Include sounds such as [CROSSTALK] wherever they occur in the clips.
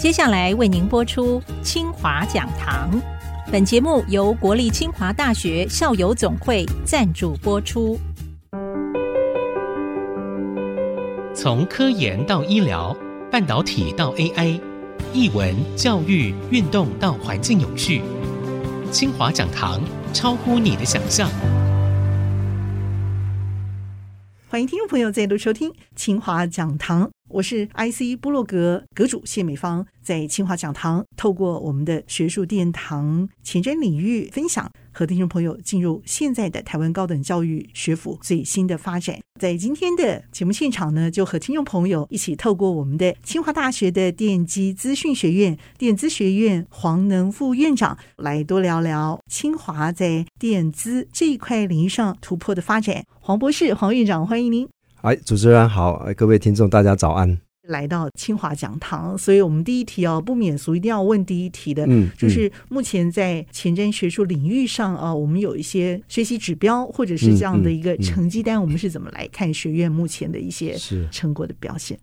接下来为您播出清华讲堂。本节目由国立清华大学校友总会赞助播出。从科研到医疗，半导体到 AI，译文、教育、运动到环境永续，清华讲堂超乎你的想象。欢迎听众朋友再度收听清华讲堂，我是 IC 波洛格阁主谢美芳，在清华讲堂透过我们的学术殿堂前瞻领域分享，和听众朋友进入现在的台湾高等教育学府最新的发展。在今天的节目现场呢，就和听众朋友一起透过我们的清华大学的电机资讯学院电资学院黄能副院长来多聊聊清华在电资这一块领域上突破的发展。黄博士，黄院长，欢迎您。哎，主持人好，各位听众，大家早安。来到清华讲堂，所以我们第一题哦，不免俗，一定要问第一题的，嗯，就是目前在前瞻学术领域上啊，我们有一些学习指标，或者是这样的一个成绩单，我们是怎么来看学院目前的一些成果的表现？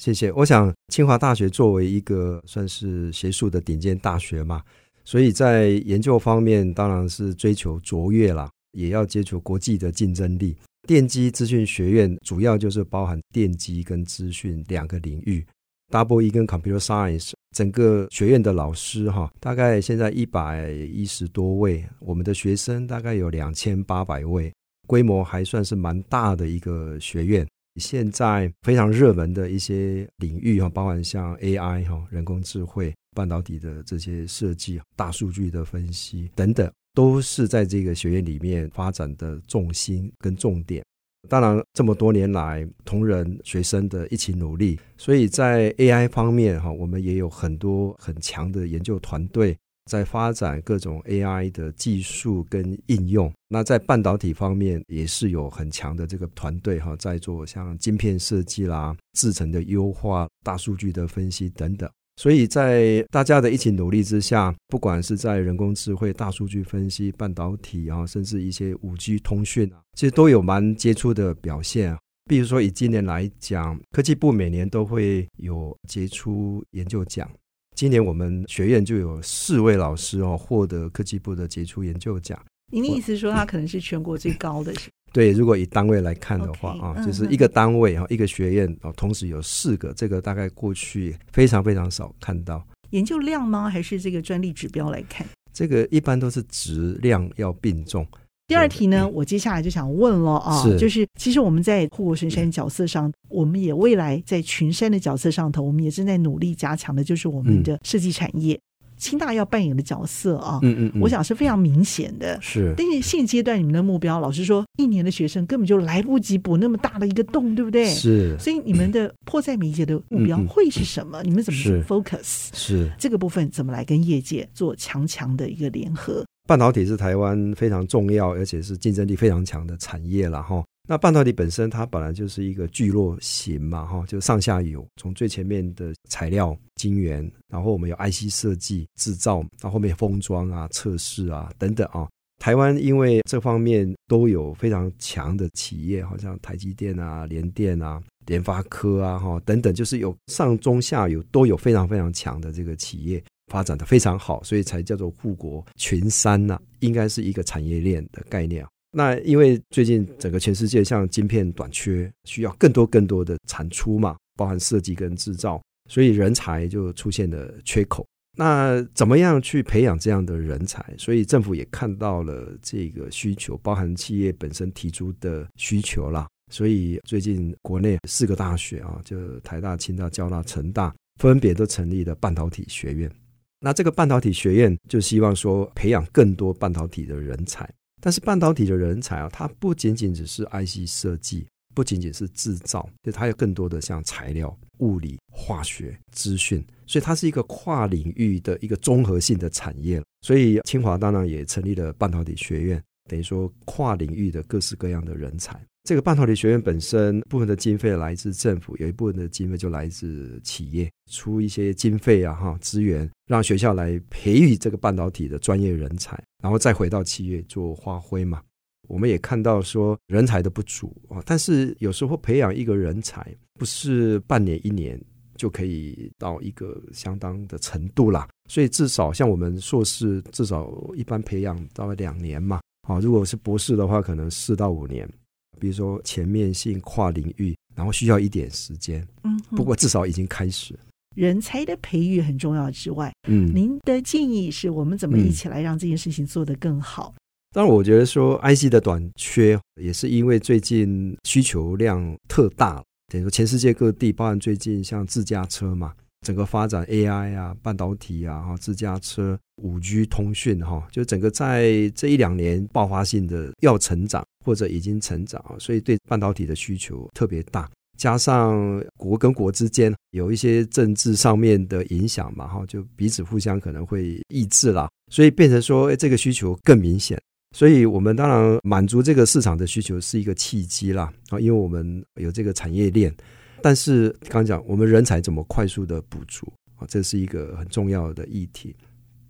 谢谢。我想清华大学作为一个算是学术的顶尖大学嘛，所以在研究方面当然是追求卓越啦。也要接触国际的竞争力。电机资讯学院主要就是包含电机跟资讯两个领域，Double E 跟 Computer Science。整个学院的老师哈，大概现在一百一十多位，我们的学生大概有两千八百位，规模还算是蛮大的一个学院。现在非常热门的一些领域哈，包含像 AI 哈、人工智慧、半导体的这些设计、大数据的分析等等。都是在这个学院里面发展的重心跟重点。当然，这么多年来，同仁学生的一起努力，所以在 AI 方面哈，我们也有很多很强的研究团队在发展各种 AI 的技术跟应用。那在半导体方面，也是有很强的这个团队哈，在做像晶片设计啦、制程的优化、大数据的分析等等。所以在大家的一起努力之下，不管是在人工智慧、大数据分析、半导体啊，甚至一些五 G 通讯啊，其实都有蛮杰出的表现。比如说以今年来讲，科技部每年都会有杰出研究奖，今年我们学院就有四位老师哦获得科技部的杰出研究奖。您的意思说，他可能是全国最高的是？对，如果以单位来看的话啊，就是一个单位啊，一个学院啊，同时有四个，这个大概过去非常非常少看到。研究量吗？还是这个专利指标来看？这个一般都是质量要并重。第二题呢，我接下来就想问了啊，就是其实我们在护国神山角色上，我们也未来在群山的角色上头，我们也正在努力加强的，就是我们的设计产业。清大要扮演的角色啊，嗯嗯，嗯，我想是非常明显的。是，但是现阶段你们的目标，老实说，一年的学生根本就来不及补那么大的一个洞，对不对？是。所以你们的迫在眉睫的目标会是什么？嗯嗯，你们怎么去 focus？是这个部分怎么来跟业界做强强的一个联合？半导体是台湾非常重要，而且是竞争力非常强的产业了哈。那半导体本身它本来就是一个聚落型嘛哈，就上下游，从最前面的材料晶圆，然后我们有 IC 设计制造，到后面封装啊、测试啊等等啊。台湾因为这方面都有非常强的企业，好像台积电啊、联电啊、联发科啊哈等等，就是有上中下游都有非常非常强的这个企业。发展的非常好，所以才叫做护国群山呐、应该是一个产业链的概念。那因为最近整个全世界像晶片短缺，需要更多更多的产出嘛，包含设计跟制造，所以人才就出现了缺口。那怎么样去培养这样的人才？所以政府也看到了这个需求，包含企业本身提出的需求啦。所以最近国内四个大学啊，就台大、清大、交大、成大，分别都成立了半导体学院。那这个半导体学院就希望说培养更多半导体的人才，但是半导体的人才啊，它不仅仅只是 IC 设计，不仅仅是制造，就它有更多的像材料、物理、化学、资讯，所以它是一个跨领域的一个综合性的产业。所以清华当然也成立了半导体学院，等于说跨领域的各式各样的人才。这个半导体学院本身部分的经费来自政府，有一部分的经费就来自企业，出一些经费啊哈资源，让学校来培育这个半导体的专业人才，然后再回到企业做发挥嘛。我们也看到说人才的不足啊，但是有时候培养一个人才不是半年一年，就可以到一个相当的程度啦。所以至少像我们硕士，至少一般培养到两年嘛。啊，如果是博士的话，可能四到五年。比如说全面性跨领域，然后需要一点时间。嗯，不过至少已经开始。人才的培育很重要之外，嗯，您的建议是我们怎么一起来让这件事情做得更好？嗯、当然，我觉得说 IC 的短缺也是因为最近需求量特大，等于说全世界各地，包含最近像自驾车嘛，整个发展 AI 啊、半导体啊、哈自驾车、五 G 通讯哈，就整个在这一两年爆发性的要成长或者已经成长，所以对半导体的需求特别大。加上国跟国之间有一些政治上面的影响嘛，哈，就彼此互相可能会抑制啦，所以变成说，哎，这个需求更明显。所以我们当然满足这个市场的需求是一个契机啦，啊，因为我们有这个产业链。但是刚刚讲，我们人才怎么快速的补足啊，这是一个很重要的议题。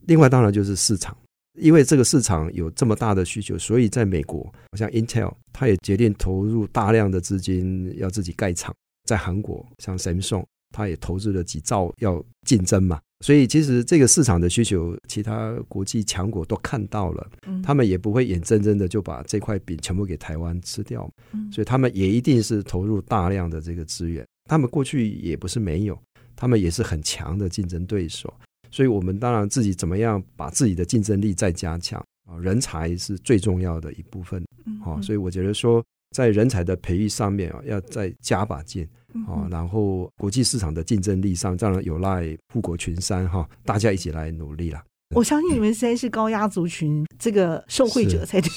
另外，当然就是市场。因为这个市场有这么大的需求，所以在美国，像 Intel，他也决定投入大量的资金要自己盖厂。在韩国，像 Samsung，他也投资了几兆要竞争嘛。所以其实这个市场的需求，其他国际强国都看到了，他们也不会眼睁睁的就把这块饼全部给台湾吃掉。所以他们也一定是投入大量的这个资源。他们过去也不是没有，他们也是很强的竞争对手。所以，我们当然自己怎么样把自己的竞争力再加强啊？人才是最重要的一部分，好，所以我觉得说，在人才的培育上面啊，要再加把劲哦。然后，国际市场的竞争力上，当然有赖富国群山哈，大家一起来努力了。[LAUGHS] 我相信你们实在是高压族群这个受惠者才对。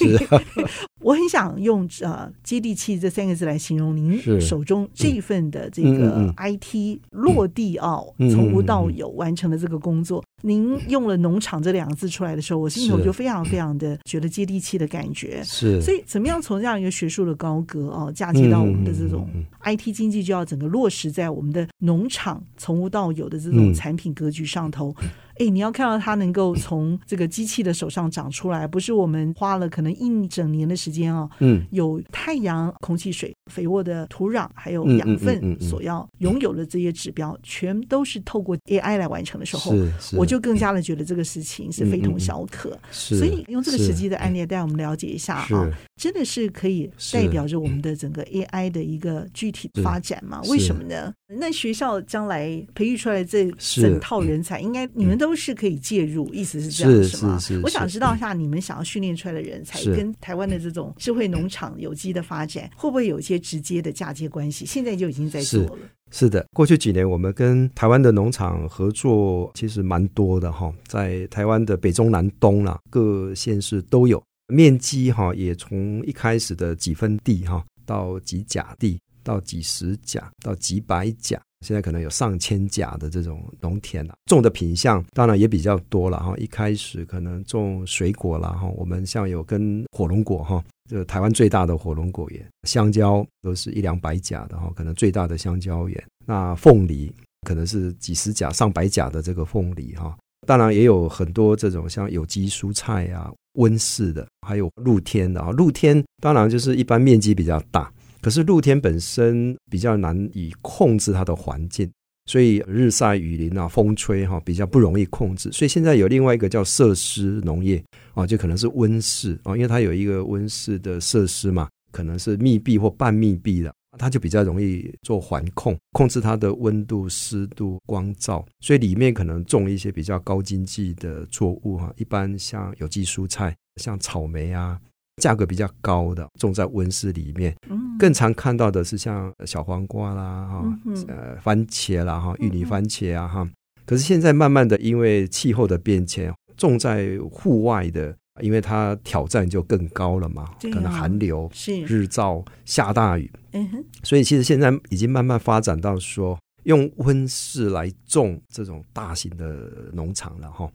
[LAUGHS] 我很想用呃接地气这三个字来形容您手中这一份的这个 IT 落地啊，从无到有完成的这个工作。您用了农场这两个字出来的时候，我心里头就非常非常的觉得接地气的感觉。是，所以怎么样从这样一个学术的高阁哦，嫁接到我们的这种 IT 经济，就要整个落实在我们的农场从无到有的这种产品格局上头。哎，你要看到它能够从这个机器的手上长出来，不是我们花了可能一整年的时间啊。嗯，有太阳、空气、水、肥沃的土壤，还有养分所要拥有的这些指标，全都是透过 AI 来完成的时候，我就更加的觉得这个事情是非同小可。所以用这个实际的案例带我们了解一下啊，真的是可以代表着我们的整个 AI 的一个具体发展吗？为什么呢？那学校将来培育出来这整套人才，应该你们都是可以介入，意思是这样是吗？我想知道一下，你们想要训练出来的人才跟台湾的这种智慧农场有机的发展，会不会有一些直接的嫁接关系？现在就已经在做了。是的，过去几年我们跟台湾的农场合作其实蛮多的哈，在台湾的北中南东啦，各县市都有，面积哈也从一开始的几分地哈到几甲地。到几十甲，到几百甲，现在可能有上千甲的这种农田了。种的品相当然也比较多了哈。一开始可能种水果了哈，我们像有跟火龙果哈，就台湾最大的火龙果园，香蕉都是一两百甲的哈，可能最大的香蕉园。那凤梨可能是几十甲、上百甲的这个凤梨哈。当然也有很多这种像有机蔬菜啊、温室的，还有露天的啊。露天当然就是一般面积比较大。可是露天本身比较难以控制它的环境，所以日晒雨淋啊、风吹哈比较不容易控制。所以现在有另外一个叫设施农业啊，就可能是温室啊，因为它有一个温室的设施嘛，可能是密闭或半密闭的，它就比较容易做环控，控制它的温度、湿度、光照。所以里面可能种一些比较高经济的作物哈，一般像有机蔬菜，像草莓啊。价格比较高的种在温室里面，更常看到的是像小黄瓜啦、哈呃番茄啦、哈玉米番茄啊哈。可是现在慢慢的，因为气候的变迁，种在户外的，因为它挑战就更高了嘛，可能寒流、日照、下大雨，嗯哼。所以其实现在已经慢慢发展到说。用温室来种这种大型的农场了哈，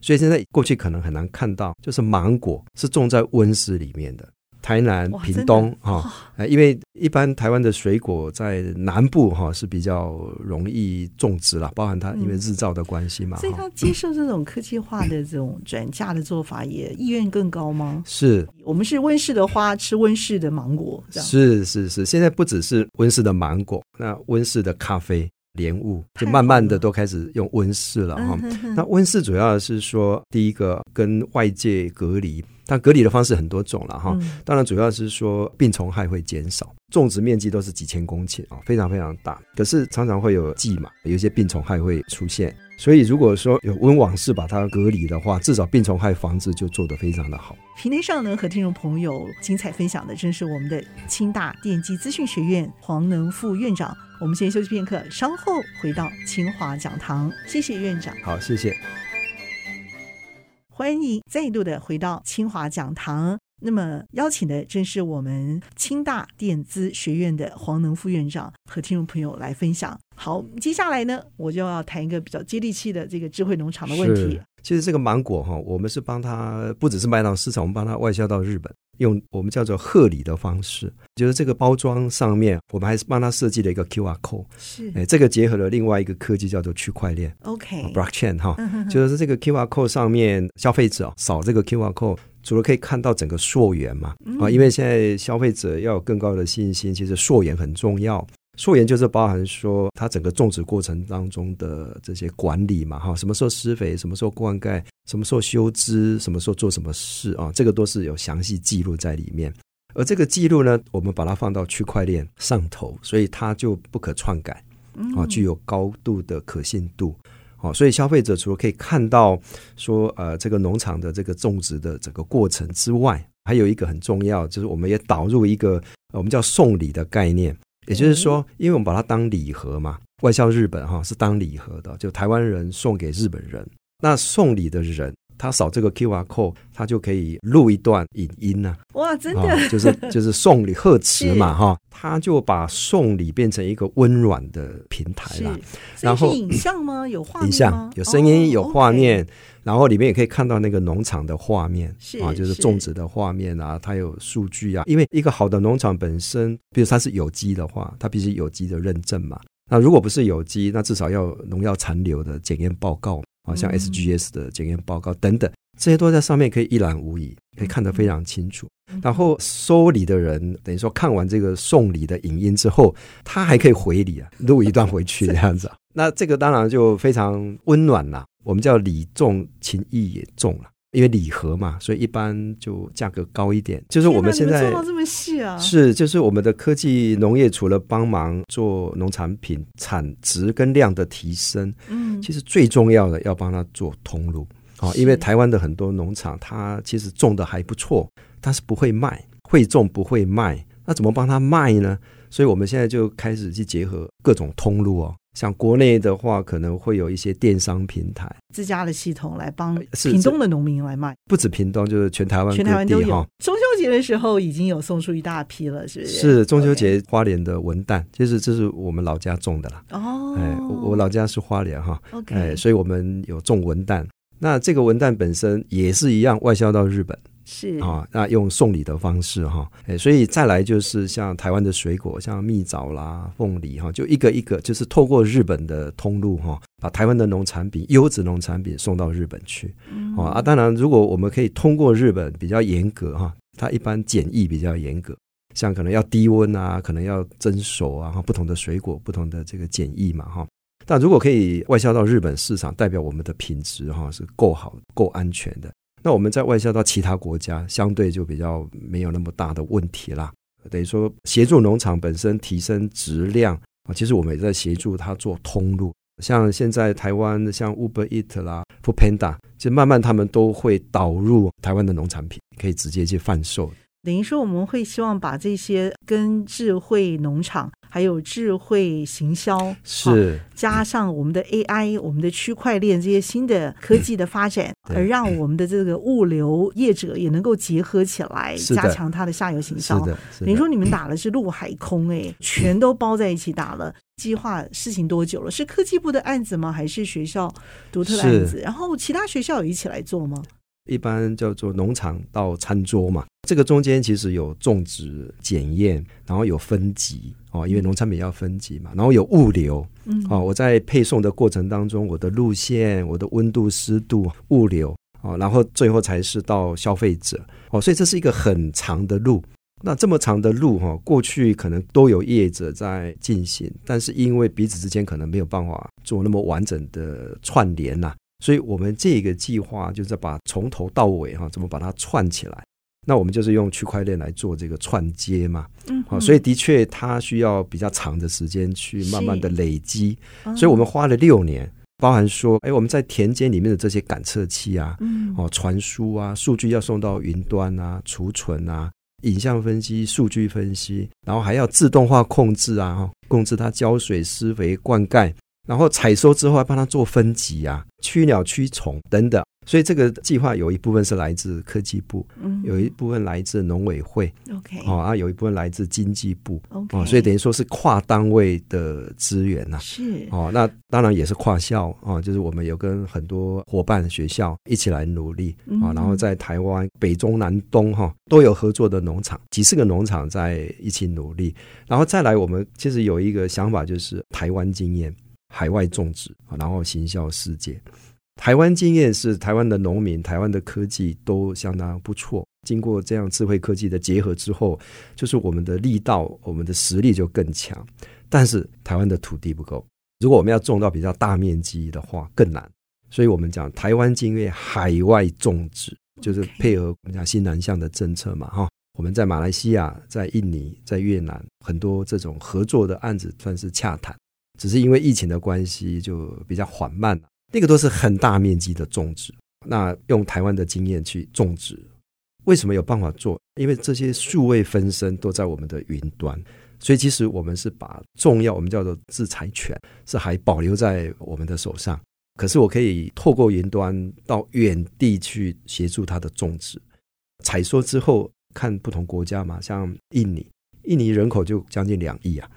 所以现在过去可能很难看到，就是芒果是种在温室里面的。台南、屏东哈，因为一般台湾的水果在南部哈是比较容易种植了，包含它因为日照的关系嘛。所以他接受这种科技化的这种转嫁的做法，也意愿更高吗？是我们是温室的花，吃温室的芒果，是是是，现在不只是温室的芒果，那温室的咖啡。莲雾，就慢慢的都开始用温室了哈。那温室主要是说，第一个跟外界隔离。但隔离的方式很多种了哈，当然主要是说病虫害会减少，种植面积都是几千公顷啊，非常非常大。可是常常会有蓟嘛，有一些病虫害会出现，所以如果说有温网式把它隔离的话，至少病虫害防治就做得非常的好。平台上呢，和听众朋友精彩分享的正是我们的清大电机资讯学院黄能副院长。我们先休息片刻，稍后回到清华讲堂。谢谢院长。好，谢谢。欢迎再度的回到清华讲堂。那么邀请的正是我们清大电资学院的黄能副院长，和听众朋友来分享。好，接下来呢，我就要谈一个比较接地气的这个智慧农场的问题。其实这个芒果哈，我们是帮它不只是卖到市场，我们帮它外销到日本。用我们叫做贺礼的方式，就是这个包装上面，我们还是帮它设计了一个 QR code。是，哎，这个结合了另外一个科技叫做区块链。OK，Blockchain 哈，就是这个 QR code 上面，消费者扫这个 QR code，除了可以看到整个溯源嘛，啊，因为现在消费者要有更高的信心，其实溯源很重要。溯源就是包含说，它整个种植过程当中的这些管理嘛，哈，什么时候施肥，什么时候灌溉，什么时候修枝，什么时候做什么事啊，这个都是有详细记录在里面。而这个记录呢，我们把它放到区块链上头，所以它就不可篡改，啊，具有高度的可信度。哦，所以消费者除了可以看到说，呃，这个农场的这个种植的整个过程之外，还有一个很重要，就是我们也导入一个我们叫送礼的概念。也就是说，因为我们把它当礼盒嘛，外销日本哈是当礼盒的，就台湾人送给日本人。那送礼的人，他扫这个 QR code，他就可以录一段影音呢、啊。哇，真的，就是就是送礼贺词嘛 [LAUGHS] 哈，他就把送礼变成一个温暖的平台了。然后影像吗？有画面？影像，有声音，有画面。Oh, okay. 然后里面也可以看到那个农场的画面，是啊，就是种植的画面啊，它有数据啊。因为一个好的农场本身，比如它是有机的话，它必须有机的认证嘛。那如果不是有机，那至少要农药残留的检验报告啊，像 SGS 的检验报告等等，这些都在上面可以一览无遗，可以看得非常清楚。然后收礼的人，等于说看完这个送礼的影音之后，他还可以回礼啊，录一段回去 [LAUGHS] 这样子。那这个当然就非常温暖了。我们叫礼重情义也重了，因为礼盒嘛，所以一般就价格高一点。就是我们现在做到这么细啊，是就是我们的科技农业除了帮忙做农产品产值跟量的提升，嗯，其实最重要的要帮他做通路啊，因为台湾的很多农场它其实种的还不错，但是不会卖，会种不会卖，那怎么帮他卖呢？所以我们现在就开始去结合各种通路哦。像国内的话，可能会有一些电商平台自家的系统来帮屏东的农民来卖，不止屏东，就是全台湾，全台湾都有。中秋节的时候已经有送出一大批了，是不是？是中秋节花莲的文旦，其实这是我们老家种的啦。哦，哎，我老家是花莲哈，OK，哎，所以我们有种文旦。那这个文旦本身也是一样，外销到日本。是啊，那用送礼的方式哈，哎，所以再来就是像台湾的水果，像蜜枣啦、凤梨哈，就一个一个就是透过日本的通路哈，把台湾的农产品、优质农产品送到日本去。嗯、啊，当然如果我们可以通过日本比较严格哈，它一般检疫比较严格，像可能要低温啊，可能要蒸熟啊，不同的水果不同的这个检疫嘛哈。但如果可以外销到日本市场，代表我们的品质哈是够好、够安全的。那我们在外销到其他国家，相对就比较没有那么大的问题啦。等于说，协助农场本身提升质量啊，其实我们也在协助他做通路。像现在台湾像 Uber Eat 啦、Foodpanda，就慢慢他们都会导入台湾的农产品，可以直接去贩售。等于说，我们会希望把这些跟智慧农场。还有智慧行销是加上我们的 AI、我们的区块链这些新的科技的发展，而让我们的这个物流业者也能够结合起来，加强它的下游行销。等于说你们打的是陆海空，哎，全都包在一起打了。计划事情多久了？是科技部的案子吗？还是学校独特的案子？然后其他学校有一起来做吗？一般叫做农场到餐桌嘛，这个中间其实有种植、检验，然后有分级哦，因为农产品要分级嘛，然后有物流，嗯，哦，我在配送的过程当中，我的路线、我的温度、湿度、物流，哦，然后最后才是到消费者，哦，所以这是一个很长的路。那这么长的路哈，过去可能都有业者在进行，但是因为彼此之间可能没有办法做那么完整的串联呐，所以我们这个计划就是把从头到尾哈，怎么把它串起来？那我们就是用区块链来做这个串接嘛，嗯，好，所以的确它需要比较长的时间去慢慢的累积，所以我们花了六年，包含说，哎，我们在田间里面的这些感测器啊，嗯，哦，传输啊，数据要送到云端啊，储存啊。影像分析、数据分析，然后还要自动化控制啊，控制它浇水、施肥、灌溉，然后采收之后还帮它做分级啊，驱鸟、驱虫等等。所以这个计划有一部分是来自科技部，嗯，有一部分来自农委会，OK，哦啊，有一部分来自经济部，OK，哦，所以等于说是跨单位的资源呐，是。哦，那当然也是跨校哦，就是我们有跟很多伙伴学校一起来努力啊，然后在台湾北中南东哈都有合作的农场，几十个农场在一起努力，然后再来我们其实有一个想法，就是台湾经验，海外种植啊，然后行销世界。台湾经验是台湾的农民、台湾的科技都相当不错。经过这样智慧科技的结合之后，就是我们的力道、我们的实力就更强。但是台湾的土地不够，如果我们要种到比较大面积的话，更难。所以我们讲台湾经验海外种植，就是配合我们讲新南向的政策嘛，哈。我们在马来西亚、在印尼、在越南很多这种合作的案子算是洽谈，只是因为疫情的关系就比较缓慢。那个都是很大面积的种植，那用台湾的经验去种植，为什么有办法做？因为这些数位分身都在我们的云端，所以其实我们是把重要我们叫做制裁权是还保留在我们的手上。可是我可以透过云端到远地去协助它的种植、采收之后，看不同国家嘛，像印尼，印尼人口就将近两亿啊，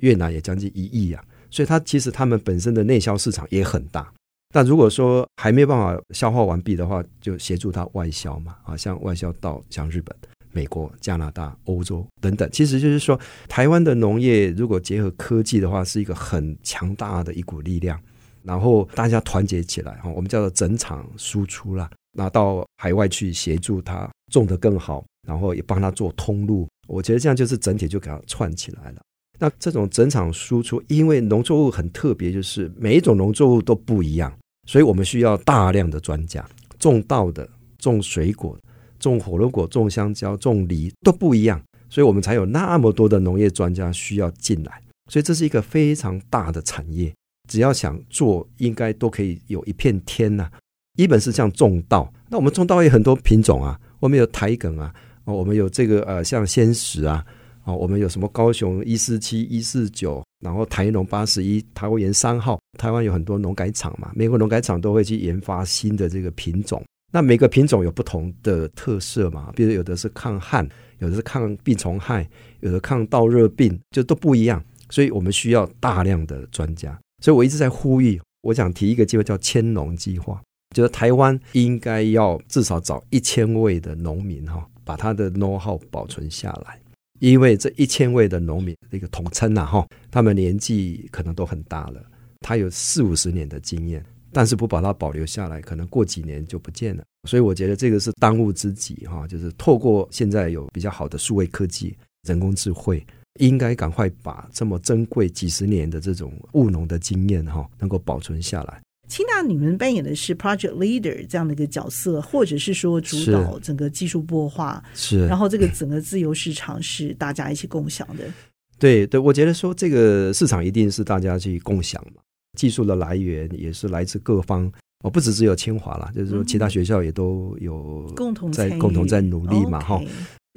越南也将近一亿啊，所以它其实他们本身的内销市场也很大。但如果说还没办法消化完毕的话，就协助它外销嘛，啊，像外销到像日本、美国、加拿大、欧洲等等，其实就是说，台湾的农业如果结合科技的话，是一个很强大的一股力量。然后大家团结起来，哈，我们叫做整场输出啦，拿到海外去协助它种得更好，然后也帮它做通路。我觉得这样就是整体就给它串起来了。那这种整场输出，因为农作物很特别，就是每一种农作物都不一样。所以我们需要大量的专家，种稻的、种水果、种火龙果、种香蕉、种梨都不一样，所以我们才有那么多的农业专家需要进来。所以这是一个非常大的产业，只要想做，应该都可以有一片天呐。一本是像种稻，那我们种稻也很多品种啊，我们有台梗啊，我们有这个呃像仙石啊。哦，我们有什么高雄一四七一四九，然后台农八十一，桃园三号。台湾有很多农改场嘛，每个农改场都会去研发新的这个品种。那每个品种有不同的特色嘛，比如有的是抗旱，有的是抗病虫害，有的抗稻热病，就都不一样。所以我们需要大量的专家。所以我一直在呼吁，我想提一个计划叫千农计划，就是台湾应该要至少找一千位的农民哈，把他的 know-how 保存下来。因为这一千位的农民的一个统称呐，哈，他们年纪可能都很大了，他有四五十年的经验，但是不把它保留下来，可能过几年就不见了。所以我觉得这个是当务之急，哈，就是透过现在有比较好的数位科技、人工智慧，应该赶快把这么珍贵几十年的这种务农的经验，哈，能够保存下来。清大，你们扮演的是 project leader 这样的一个角色，或者是说主导整个技术孵化，是，然后这个整个自由市场是大家一起共享的。[COUGHS] 对对，我觉得说这个市场一定是大家去共享嘛，技术的来源也是来自各方，哦，不只只有清华啦，就是说其他学校也都有共同在共同在努力嘛，哈。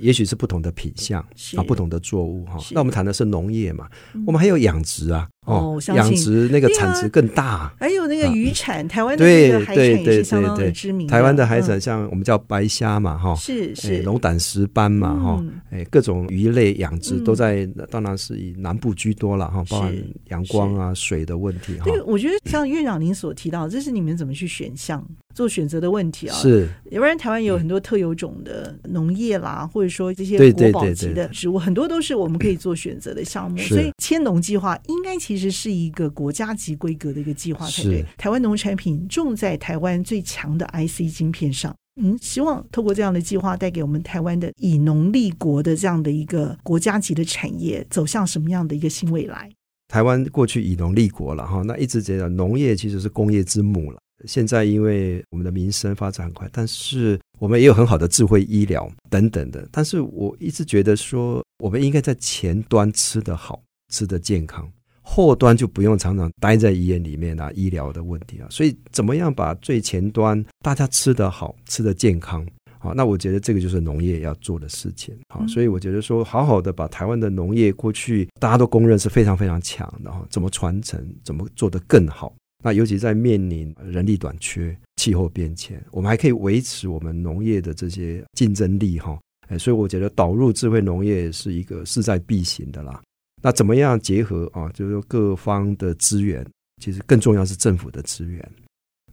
也许是不同的品相啊，不同的作物哈。那我们谈的是农业嘛，我们还有养殖啊。哦，养殖那个产值更大，还有那个渔产，台湾的那个海产也是相当的知名。台湾的海产像我们叫白虾嘛，哈，是是。龙胆石斑嘛，哈，哎，各种鱼类养殖都在，当然是以南部居多了哈，包含阳光啊、水的问题哈。对，我觉得像院长您所提到，这是你们怎么去选项做选择的问题啊。是，要不然台湾有很多特有种的农业啦，或者说这些国宝级的植物，很多都是我们可以做选择的项目。所以千农计划应该其实是一个国家级规格的一个计划才对。台湾农产品种在台湾最强的 IC 晶片上，嗯，希望透过这样的计划，带给我们台湾的以农立国的这样的一个国家级的产业，走向什么样的一个新未来？台湾过去以农立国了哈，那一直觉得农业其实是工业之母了。现在因为我们的民生发展很快，但是我们也有很好的智慧医疗等等的。但是我一直觉得说，我们应该在前端吃得好，吃得健康。后端就不用常常待在医院里面啊，医疗的问题啊，所以怎么样把最前端大家吃得好、吃得健康好？那我觉得这个就是农业要做的事情好。所以我觉得说，好好的把台湾的农业过去大家都公认是非常非常强的哈，怎么传承，怎么做得更好？那尤其在面临人力短缺、气候变迁，我们还可以维持我们农业的这些竞争力哈。哎，所以我觉得导入智慧农业是一个势在必行的啦。那怎么样结合啊？就是说各方的资源，其实更重要是政府的资源。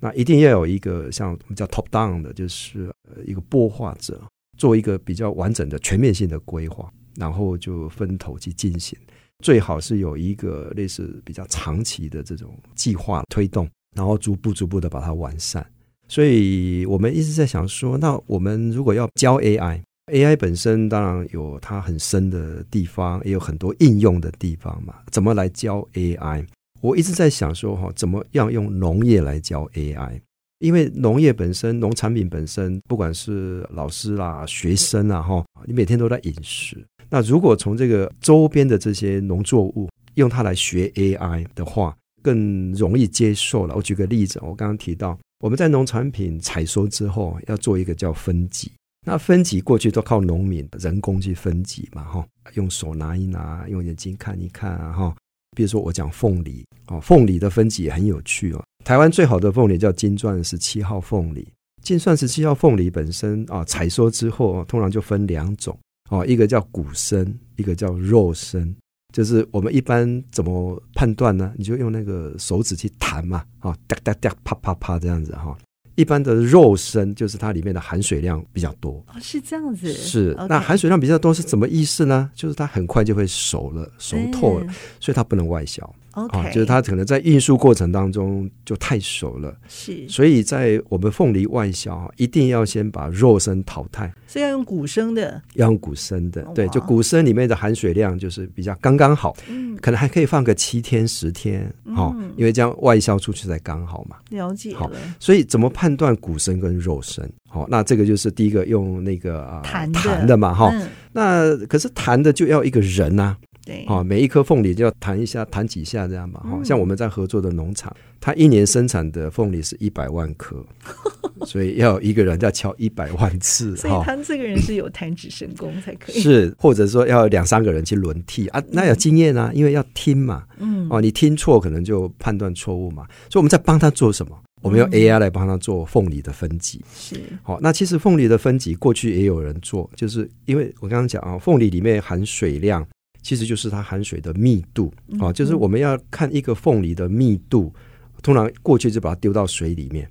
那一定要有一个像我们叫 top down 的，就是一个播化者，做一个比较完整的全面性的规划，然后就分头去进行。最好是有一个类似比较长期的这种计划推动，然后逐步逐步的把它完善。所以我们一直在想说，那我们如果要教 AI。AI 本身当然有它很深的地方，也有很多应用的地方嘛。怎么来教 AI？我一直在想说哈，怎么样用农业来教 AI？因为农业本身、农产品本身，不管是老师啦、学生啊哈，你每天都在饮食。那如果从这个周边的这些农作物用它来学 AI 的话，更容易接受了。我举个例子，我刚刚提到我们在农产品采收之后要做一个叫分级。那分级过去都靠农民人工去分级嘛，哈，用手拿一拿，用眼睛看一看啊，哈。比如说我讲凤梨，哦，凤梨的分级也很有趣哦。台湾最好的凤梨叫金钻十七号凤梨，金钻十七号凤梨本身啊，采收之后通常就分两种，哦，一个叫骨身，一个叫肉身。就是我们一般怎么判断呢？你就用那个手指去弹嘛，啊，哒哒哒，啪啪啪这样子哈。一般的肉身就是它里面的含水量比较多，哦，是这样子。是.那含水量比较多是什么意思呢？就是它很快就会熟了，熟透了，嗯、所以它不能外销。OK，、啊、就是它可能在运输过程当中就太熟了，是，所以在我们凤梨外销，一定要先把肉身淘汰，所以要用骨生的，要用骨生的，对，就骨生里面的含水量就是比较刚刚好，嗯，可能还可以放个七天十天，哦、嗯，因为这样外销出去才刚好嘛，了解了，好，所以怎么判断骨生跟肉生？好，那这个就是第一个用那个啊弹，弹的嘛，哈、嗯，那可是弹的就要一个人呐、啊。对，啊，每一颗凤梨就要弹一下，弹几下这样嘛。哈、嗯，像我们在合作的农场，它一年生产的凤梨是一百万颗，[LAUGHS] 所以要有一个人要敲一百万次。[LAUGHS] 所以他这个人是有弹指神功才可以。是，或者说要两三个人去轮替啊，那有经验啊，因为要听嘛。嗯，哦，你听错可能就判断错误嘛。所以我们在帮他做什么？我们用 AI 来帮他做凤梨的分级。是，好，那其实凤梨的分级过去也有人做，就是因为我刚刚讲啊，凤梨里面含水量。其实就是它含水的密度啊，就是我们要看一个凤梨的密度，通常过去就把它丢到水里面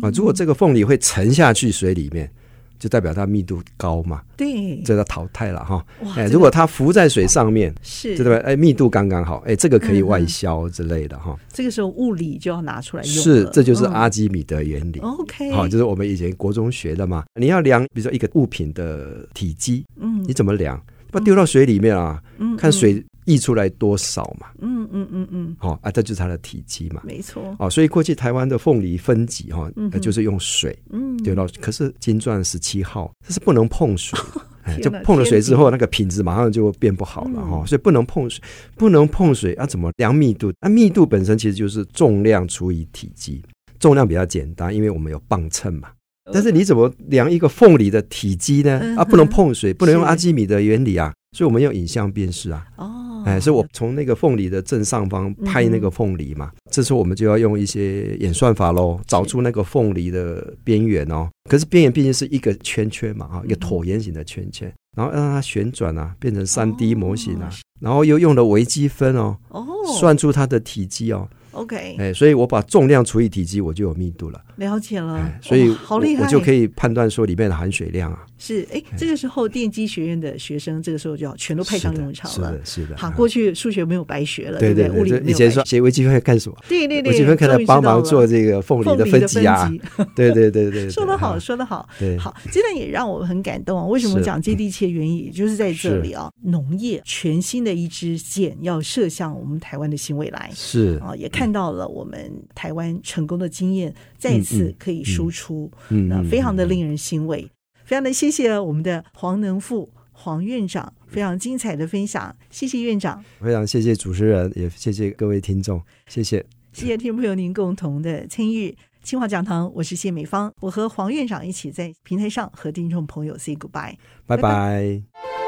啊。如果这个凤梨会沉下去水里面，就代表它密度高嘛。对，这叫淘汰了哈。哎，如果它浮在水上面，是，就代表哎密度刚刚好，哎，这个可以外销之类的哈。这个时候物理就要拿出来用。是，这就是阿基米德原理。OK，好，就是我们以前国中学的嘛。你要量，比如说一个物品的体积，嗯，你怎么量？把丢到水里面啊，嗯，看水溢出来多少嘛，嗯嗯嗯嗯，好啊，这就是它的体积嘛，没错，哦，所以过去台湾的凤梨分级哈，就是用水，嗯，丢到，可是金钻十七号这是不能碰水，[LAUGHS] 就碰了水之后，那个品质马上就变不好了哈，所以不能碰水，不能碰水啊，怎么量密度？那密度本身其实就是重量除以体积，重量比较简单，因为我们有磅秤嘛。但是你怎么量一个凤梨的体积呢？啊，不能碰水，[LAUGHS] 不能用阿基米德原理啊，所以我们用影像辨识啊。哦，哎，所以我从那个凤梨的正上方拍那个凤梨嘛，这时候我们就要用一些演算法喽，找出那个凤梨的边缘哦。可是边缘毕竟是一个圈圈嘛，啊，一个椭圆形的圈圈，然后让它旋转啊，变成三 D 模型啊，然后又用了微积分哦哦，算出它的体积哦。OK，哎，所以我把重量除以体积，我就有密度了。了解了，所以好厉害，我就可以判断说里面的含水量啊。是，哎，这个时候电机学院的学生，这个时候就要全都派上用场了。是的，是的。好，过去数学没有白学了，对对对，物理以前说学微积分干什么？对对对，微积分可能帮忙做这个凤梨的分级啊。[LAUGHS] 对对对对，说得好，说得好。对，好，这段也让我们很感动啊。为什么讲接地气的原因，也就是在这里啊，农业全新的一支箭要射向我们台湾的新未来。是啊，也看到了我们台湾成功的经验再次可以输出，嗯，那非常的令人欣慰。非常的谢谢我们的黄能富黄院长非常精彩的分享，谢谢院长，非常谢谢主持人，也谢谢各位听众，谢谢，谢谢听众朋友您共同的参与。清华讲堂，我是谢美芳，我和黄院长一起在平台上和听众朋友 say goodbye，拜拜。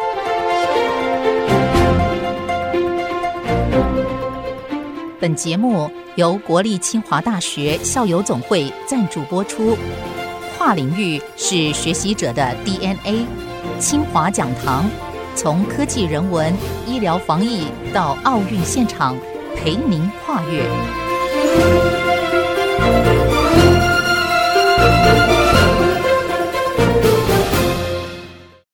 本节目由国立清华大学校友总会赞助播出。跨领域是学习者的 DNA。清华讲堂，从科技、人文、医疗、防疫到奥运现场，陪您跨越。